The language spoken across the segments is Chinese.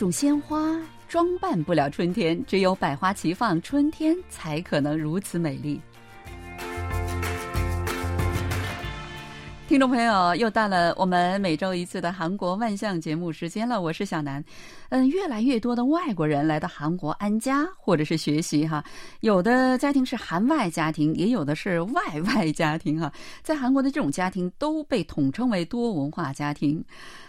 种鲜花装扮不了春天，只有百花齐放，春天才可能如此美丽。听众朋友，又到了我们每周一次的韩国万象节目时间了，我是小南。嗯，越来越多的外国人来到韩国安家或者是学习哈，有的家庭是韩外家庭，也有的是外外家庭哈。在韩国的这种家庭都被统称为多文化家庭。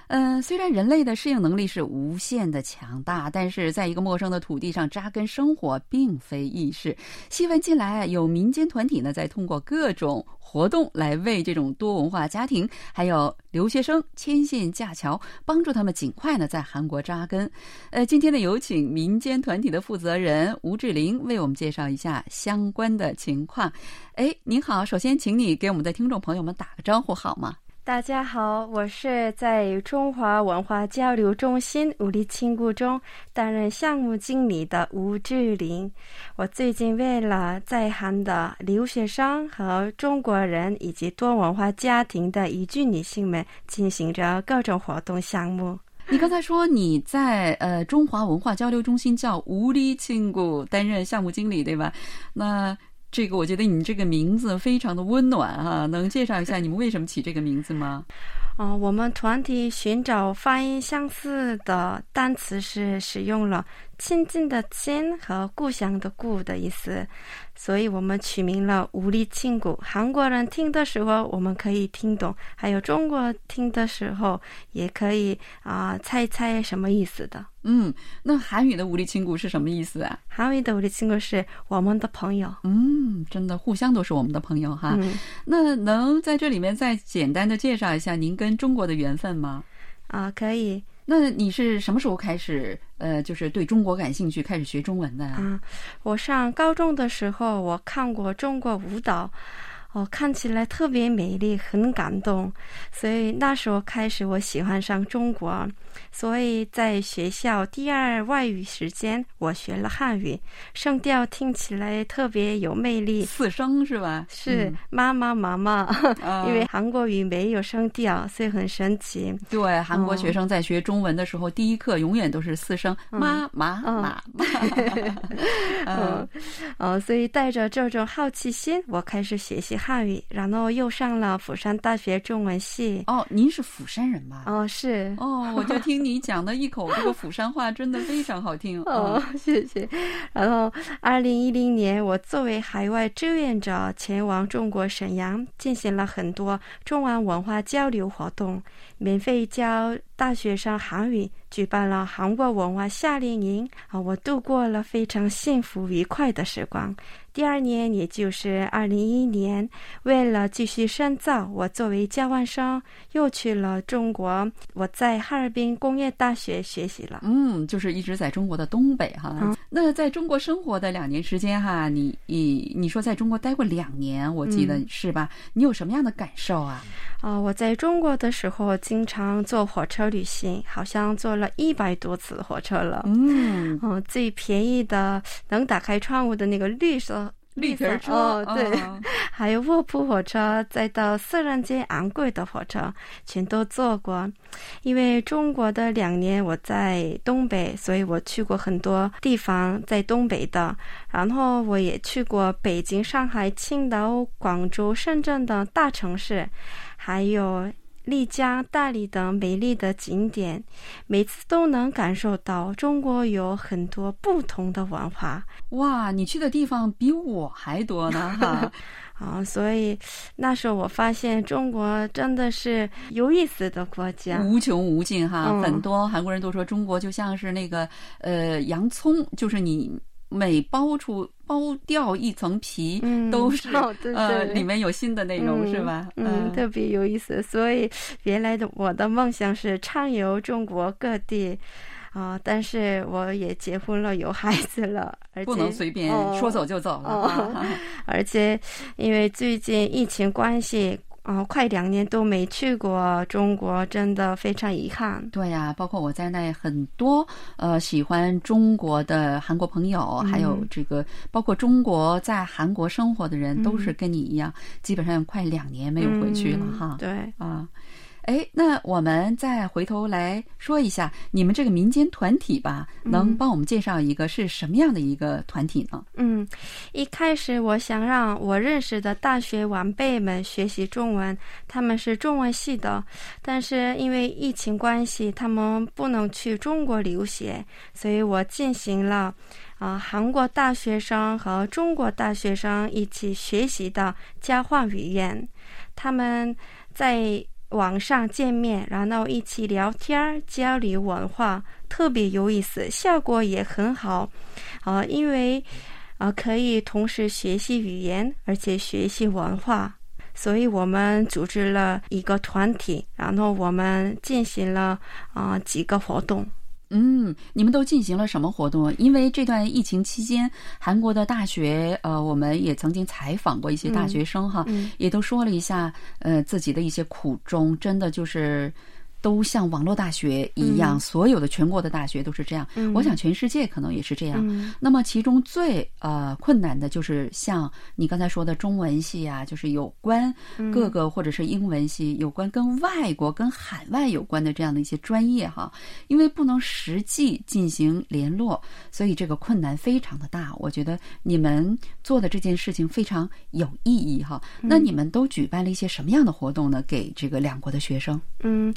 嗯，虽然人类的适应能力是无限的强大，但是在一个陌生的土地上扎根生活并非易事。新闻近来有民间团体呢，在通过各种活动来为这种多文化家庭还有留学生牵线架桥，帮助他们尽快呢在韩国扎根。呃，今天呢，有请民间团体的负责人吴志玲为我们介绍一下相关的情况。哎，您好，首先请你给我们的听众朋友们打个招呼好吗？大家好，我是在中华文化交流中心物理亲故中担任项目经理的吴志玲。我最近为了在韩的留学生和中国人以及多文化家庭的移居女性们进行着各种活动项目。你刚才说你在呃中华文化交流中心叫吴理亲故担任项目经理，对吧？那。这个我觉得你这个名字非常的温暖哈，能介绍一下你们为什么起这个名字吗？啊，我们团体寻找发音相似的单词是使用了“亲近”的“亲”和“故乡”的“故”的意思。所以我们取名了“无力亲故”。韩国人听的时候，我们可以听懂；还有中国听的时候，也可以啊猜猜什么意思的。嗯，那韩语的“无力亲故”是什么意思啊？韩语的“无力亲故”是我们的朋友。嗯，真的，互相都是我们的朋友哈。那能在这里面再简单的介绍一下您跟中国的缘分吗？啊，可以。那你是什么时候开始呃，就是对中国感兴趣，开始学中文的啊？我上高中的时候，我看过中国舞蹈。哦，看起来特别美丽，很感动，所以那时候开始我喜欢上中国，所以在学校第二外语时间我学了汉语，声调听起来特别有魅力，四声是吧？是妈妈妈妈，因为韩国语没有声调，所以很神奇。对，韩国学生在学中文的时候，第一课永远都是四声妈妈妈 妈。嗯，哦，所以带着这种好奇心，我开始学习。汉语，然后又上了釜山大学中文系。哦，您是釜山人吧？哦，是。哦，我就听你讲的一口这个釜山话，真的非常好听。哦，谢谢。然后，二零一零年，我作为海外志愿者前往中国沈阳，进行了很多中文文化交流活动，免费教大学生韩语，举办了韩国文化夏令营。啊，我度过了非常幸福愉快的时光。第二年，也就是二零一一年，为了继续深造，我作为交换生又去了中国。我在哈尔滨工业大学学习了。嗯，就是一直在中国的东北哈。那在中国生活的两年时间哈，你你你说在中国待过两年，我记得是吧？你有什么样的感受啊？啊，我在中国的时候经常坐火车旅行，好像坐了一百多次火车了。嗯，嗯，最便宜的能打开窗户的那个绿色。绿皮车，哦，对，还有卧铺火车，再到私人间昂贵的火车，全都坐过。因为中国的两年我在东北，所以我去过很多地方在东北的。然后我也去过北京、上海、青岛、广州、深圳等大城市，还有。丽江、大理等美丽的景点，每次都能感受到中国有很多不同的文化。哇，你去的地方比我还多呢！哈，啊，所以那时候我发现中国真的是有意思的国家，无穷无尽哈。很多韩国人都说中国就像是那个呃洋葱，就是你。每剥出剥掉一层皮，都是呃里面有新的内容，是吧？嗯，特别有意思。所以原来的我的梦想是畅游中国各地啊，但是我也结婚了，有孩子了，而且不能随便说走就走了。而且因为最近疫情关系。哦，快两年都没去过中国，真的非常遗憾。对呀，包括我在内，很多呃喜欢中国的韩国朋友，还有这个包括中国在韩国生活的人，都是跟你一样，基本上快两年没有回去了哈。对啊，哎，那我们再回头来说一下你们这个民间团体吧，能帮我们介绍一个是什么样的一个团体呢？嗯，一开始我想让我认识的大学晚辈们学习中文，他们是中文系的，但是因为疫情关系，他们不能去中国留学，所以我进行了啊、韩国大学生和中国大学生一起学习的交换语言，他们在。网上见面，然后一起聊天交流文化，特别有意思，效果也很好。啊、因为啊、可以同时学习语言，而且学习文化，所以我们组织了一个团体，然后我们进行了啊、几个活动。嗯，你们都进行了什么活动？因为这段疫情期间，韩国的大学，呃，我们也曾经采访过一些大学生哈，嗯也都说了一下，呃，自己的一些苦衷，真的就是。都像网络大学一样，嗯所有的全国的大学都是这样。嗯我想全世界可能也是这样。嗯那么其中最呃困难的就是像你刚才说的中文系啊，就是有关嗯各个或者是英文系有关跟外国、跟海外有关的这样的一些专业哈，因为不能实际进行联络，所以这个困难非常的大。我觉得你们做的这件事情非常有意义哈。那你们都举办了一些什么样的活动呢？给这个两国的学生，嗯，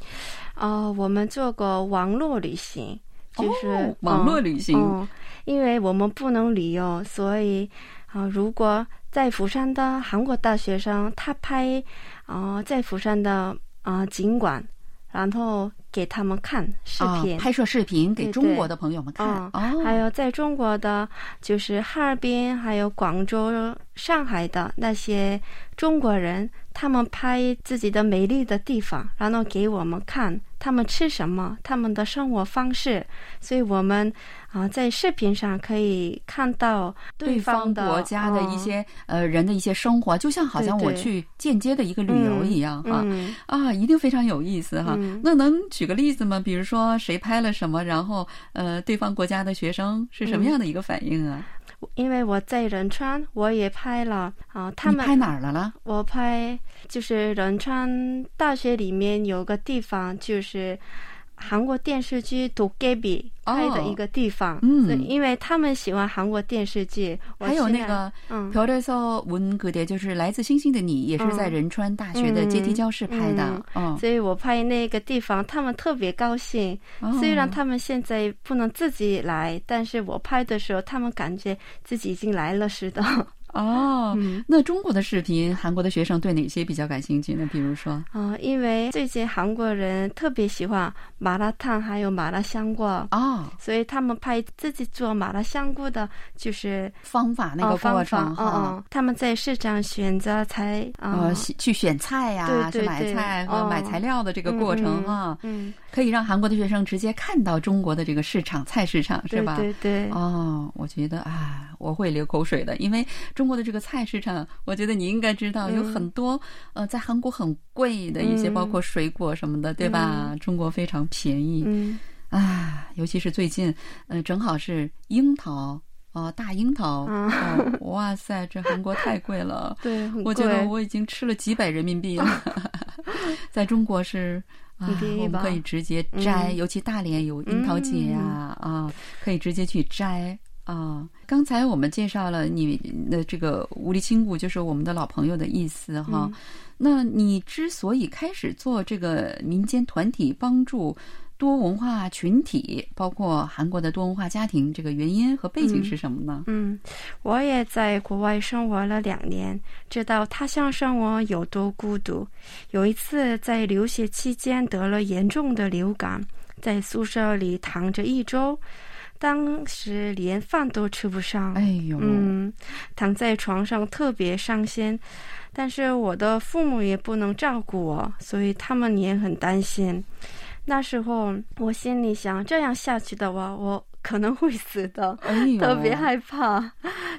哦、我们做过网络旅行，就是、哦网络旅行。嗯，因为我们不能旅游，所以啊、如果在釜山的韩国大学生他拍啊、在釜山的啊、景观，然后给他们看视频，啊，拍摄视频给中国的朋友们看。还有在中国的，就是哈尔滨、还有广州、上海的那些中国人，他们拍自己的美丽的地方，然后给我们看他们吃什么，他们的生活方式，所以我们啊、在视频上可以看到对方的国家的一嗯些、呃人的一些生活，就像好像我去间接的一个旅游一样哈、嗯啊，一定非常有意思哈。嗯那能举个例子吗？比如说谁拍了什么，然后呃对方国家的学生是什么样的一个反应啊？因为我在仁川，我也拍了啊、他们拍哪儿了了？我拍就是仁川大学里面有个地方，就是韩国电视剧读 gaby 拍的一个地方嗯。因为他们喜欢韩国电视剧还有那个嗯。就是来自星星的你也是在仁川大学的阶梯教室拍的嗯所以我拍那个地方他们特别高兴虽然他们现在不能自己来但是我拍的时候他们感觉自己已经来了似的。哦，嗯。那中国的视频，韩国的学生对哪些比较感兴趣呢？比如说，啊、因为最近韩国人特别喜欢麻辣烫，还有麻辣香锅。哦，所以他们拍自己做麻辣香锅的，就是方法那个哦方过程法，哈。嗯嗯，他们在市场选择才啊，去选菜呀、对对去买菜和哦买材料的这个过程哈，嗯，可以让韩国的学生直接看到中国的这个市场菜市场，是吧？对对，哦，我觉得啊，我会流口水的，因为中国的这个菜市场，我觉得你应该知道，有嗯很多呃，在韩国很贵的一些，嗯。包括水果什么的，对吧？中国非常便宜。嗯。啊，尤其是最近，呃，正好是樱桃。哦，大樱桃，嗯哦，哇塞，这韩国太贵了。对，很我觉得我已经吃了几百人民币了，在中国是啊我们可以直接摘，嗯尤其大连有樱桃节呀、啊，可以直接去摘啊。刚才我们介绍了你的这个无力亲故，就是我们的老朋友的意思哈。嗯那你之所以开始做这个民间团体，帮助多文化群体，包括韩国的多文化家庭，这个原因和背景是什么呢？嗯，我也在国外生活了两年，知道他乡生活有多孤独。有一次在留学期间得了严重的流感，在宿舍里躺着一周，当时连饭都吃不上。哎呦，嗯，躺在床上特别伤心，但是我的父母也不能照顾我，所以他们也很担心。那时候我心里想，这样下去的话，我可能会死的，哎，特别害怕。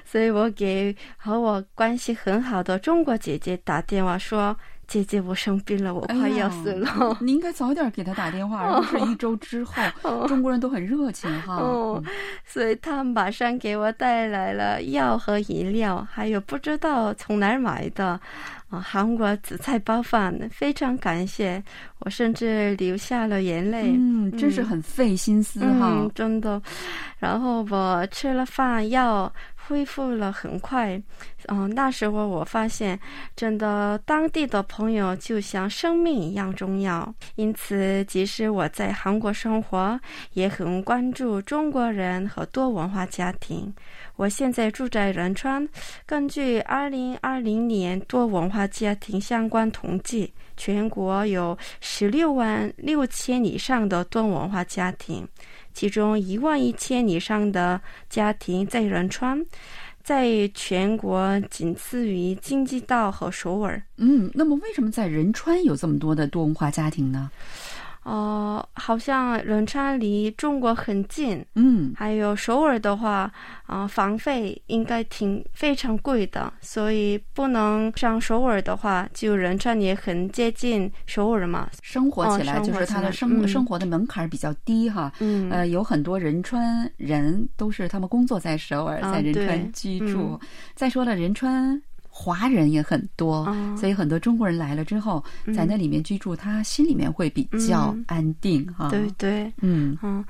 所以我给和我关系很好的中国姐姐打电话说：“姐姐，我生病了，我快要死了。哎你应该早点给他打电话，而不是一周之后。中国人都很热情哈。哦，所以他马上给我带来了药和饮料，还有不知道从哪儿买的啊，韩国紫菜包饭，非常感谢，我甚至流下了眼泪。嗯，真是很费心思哈，嗯，真的。然后我吃了饭，药恢复了很快。嗯，那时候我发现，真的当地的朋友就像生命一样重要。因此，即使我在韩国生活，也很关注中国人和多文化家庭。我现在住在仁川。根据二零二零年多文化家庭相关统计，全国有十六万六千以上的多文化家庭，其中一万一千以上的家庭在仁川，在全国仅次于京畿道和首尔。嗯，那么为什么在仁川有这么多的多文化家庭呢？哦，好像仁川离中国很近，嗯，还有首尔的话，啊，房费应该挺非常贵的，所以不能上首尔的话，就仁川也很接近首尔嘛，生活起来就是他的生生活的门槛比较低哈，嗯，呃，有很多仁川人都是他们工作在首尔，在仁川居住。再说了，仁川。华人也很多，所以很多中国人来了之后，在那里面居住，他心里面会比较安定哈。对对，嗯嗯，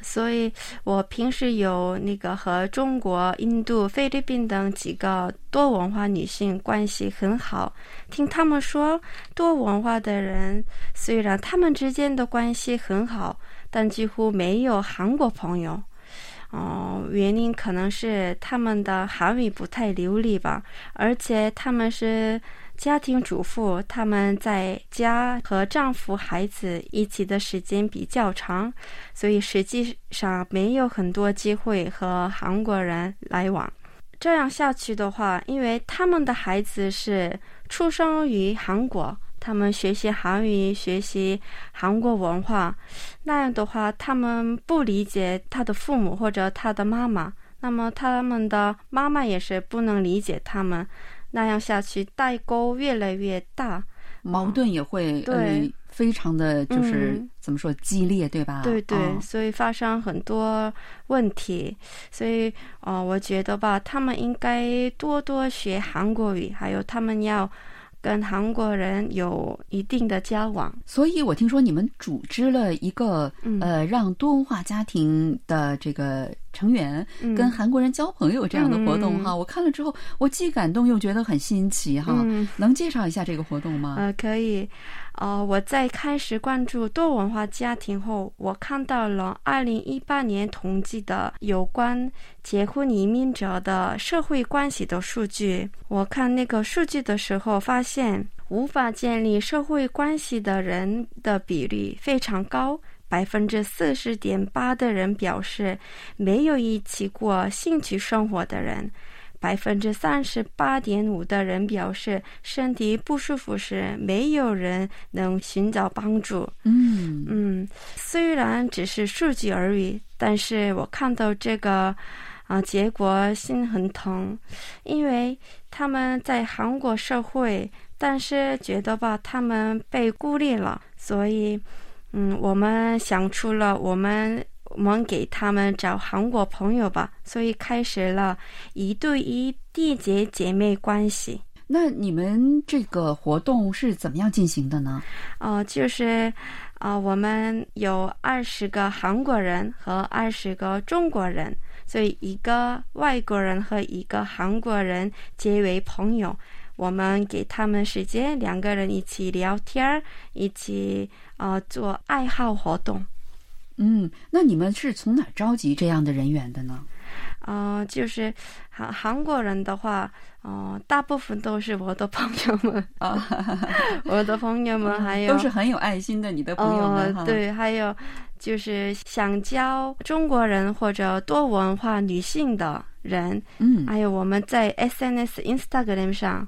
所以我平时有那个和中国、印度、菲律宾等几个多文化女性关系很好。听他们说，多文化的人虽然他们之间的关系很好，但几乎没有韩国朋友。哦，原因可能是他们的韩语不太流利吧，而且他们是家庭主妇，他们在家和丈夫、孩子一起的时间比较长，所以实际上没有很多机会和韩国人来往。这样下去的话，因为他们的孩子是出生于韩国。他们学习韩语，学习韩国文化，那样的话，他们不理解他的父母或者他的妈妈，那么他们的妈妈也是不能理解他们，那样下去代沟越来越大，矛盾也会对。非常的就是怎么说激烈，对吧？对对，所以发生很多问题，所以哦，我觉得吧，他们应该多多学韩国语，还有他们要。跟韩国人有一定的交往，所以我听说你们组织了一个呃，让多文化家庭的这个成员跟韩国人交朋友这样的活动哈。我看了之后，我既感动又觉得很新奇哈。能介绍一下这个活动吗？呃，可以。呃，我在开始关注多文化家庭后，我看到了二零一八年统计的有关结婚移民者的社会关系的数据。我看那个数据的时候，发现无法建立社会关系的人的比例非常高，百分之四十点八的人表示没有一起过兴趣生活的人。百分之三十八点五的人表示身体不舒服时，没有人能寻找帮助。嗯嗯，虽然只是数据而已，但是我看到这个啊结果心很疼，因为他们在韩国社会，但是觉得吧，他们被孤立了，所以嗯，我们想出了我们。我们给他们找韩国朋友吧，所以开始了一对一缔结姐妹关系。那你们这个活动是怎么样进行的呢？哦，就是啊，我们有二十个韩国人和二十个中国人，所以一个外国人和一个韩国人结为朋友。我们给他们时间，两个人一起聊天，一起啊做爱好活动。嗯，那你们是从哪召集这样的人员的呢？啊，就是韩韩国人的话，哦，大部分都是我的朋友们啊，我的朋友们还有都是很有爱心的，你的朋友们哈。对，还有就是想教中国人或者多文化女性的人，嗯，还有我们在 SNS、Instagram 上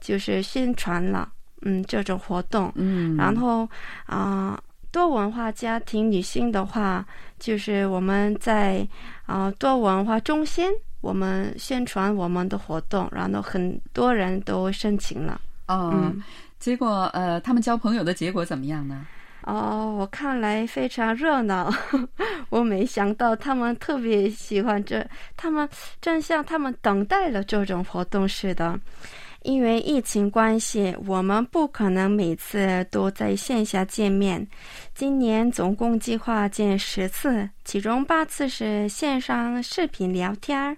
就是宣传了，嗯，这种活动，嗯，然后啊。多文化家庭女性的话，就是我们在啊多文化中心，我们宣传我们的活动，然后很多人都申请了。哦，结果呃，他们交朋友的结果怎么样呢？哦，我看来非常热闹。我没想到他们特别喜欢这，他们正像他们等待了这种活动似的。因为疫情关系，我们不可能每次都在线下见面。今年总共计划见十次，其中八次是线上视频聊天，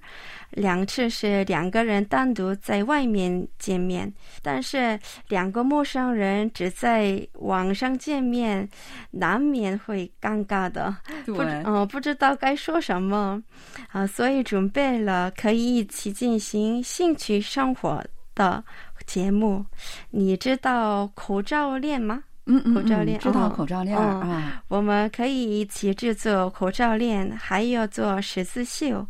两次是两个人单独在外面见面。但是两个陌生人只在网上见面，难免会尴尬的。不，嗯，不知道该说什么啊，所以准备了可以一起进行兴趣生活。的节目，你知道口罩链吗？嗯嗯，口罩链知道口罩链啊。我们可以一起制作口罩链，还要做十字绣。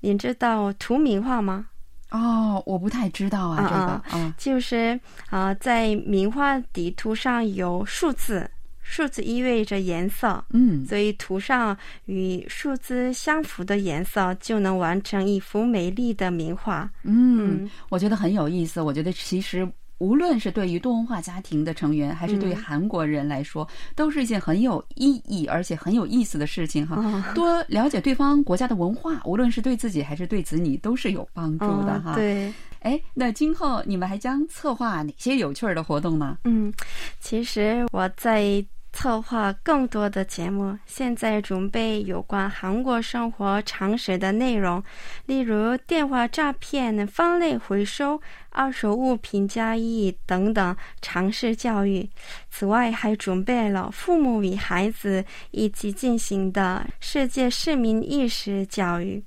你知道图名画吗？哦，我不太知道啊，这个啊，就是啊，在名画底图上有数字。数字意味着颜色，嗯，所以涂上与数字相符的颜色，就能完成一幅美丽的名画。嗯，我觉得很有意思。我觉得其实无论是对于多文化家庭的成员，还是对于韩国人来说，都是一件很有意义而且很有意思的事情哈。多了解对方国家的文化，无论是对自己还是对子女，都是有帮助的哈。对，哎，那今后你们还将策划哪些有趣的活动呢？嗯，其实我在。策划更多的节目，现在准备有关韩国生活常识的内容，例如电话诈骗、分类回收、二手物品交易等等常识教育。此外，还准备了父母与孩子一起进行的世界市民意识教育，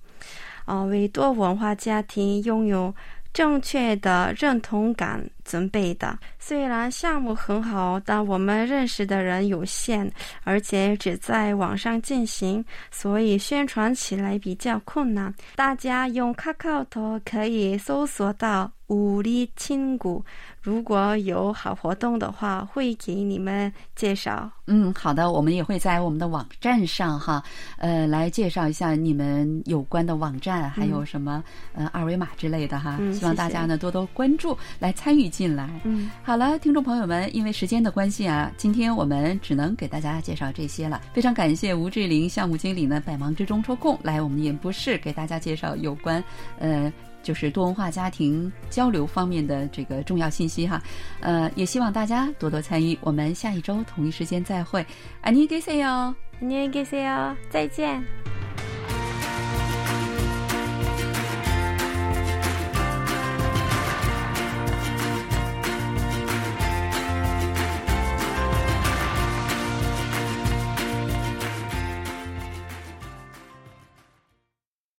啊，为多文化家庭拥有正确的认同感。准备的虽然项目很好，但我们认识的人有限，而且只在网上进行，所以宣传起来比较困难。大家用 Kakao 可以搜索到“武力亲骨”，如果有好活动的话，会给你们介绍。嗯，好的，我们也会在我们的网站上哈，呃，来介绍一下你们有关的网站，还有什么呃二维码之类的哈。希望大家呢多多关注，来参与。进来，嗯，好了，听众朋友们，因为时间的关系啊，今天我们只能给大家介绍这些了。非常感谢吴志玲项目经理呢，百忙之中抽空来我们演播室给大家介绍有关，呃，就是多文化家庭交流方面的这个重要信息哈。呃，也希望大家多多参与。我们下一周同一时间再会，안녕히계세 요， 안녕히계세 요， 再见。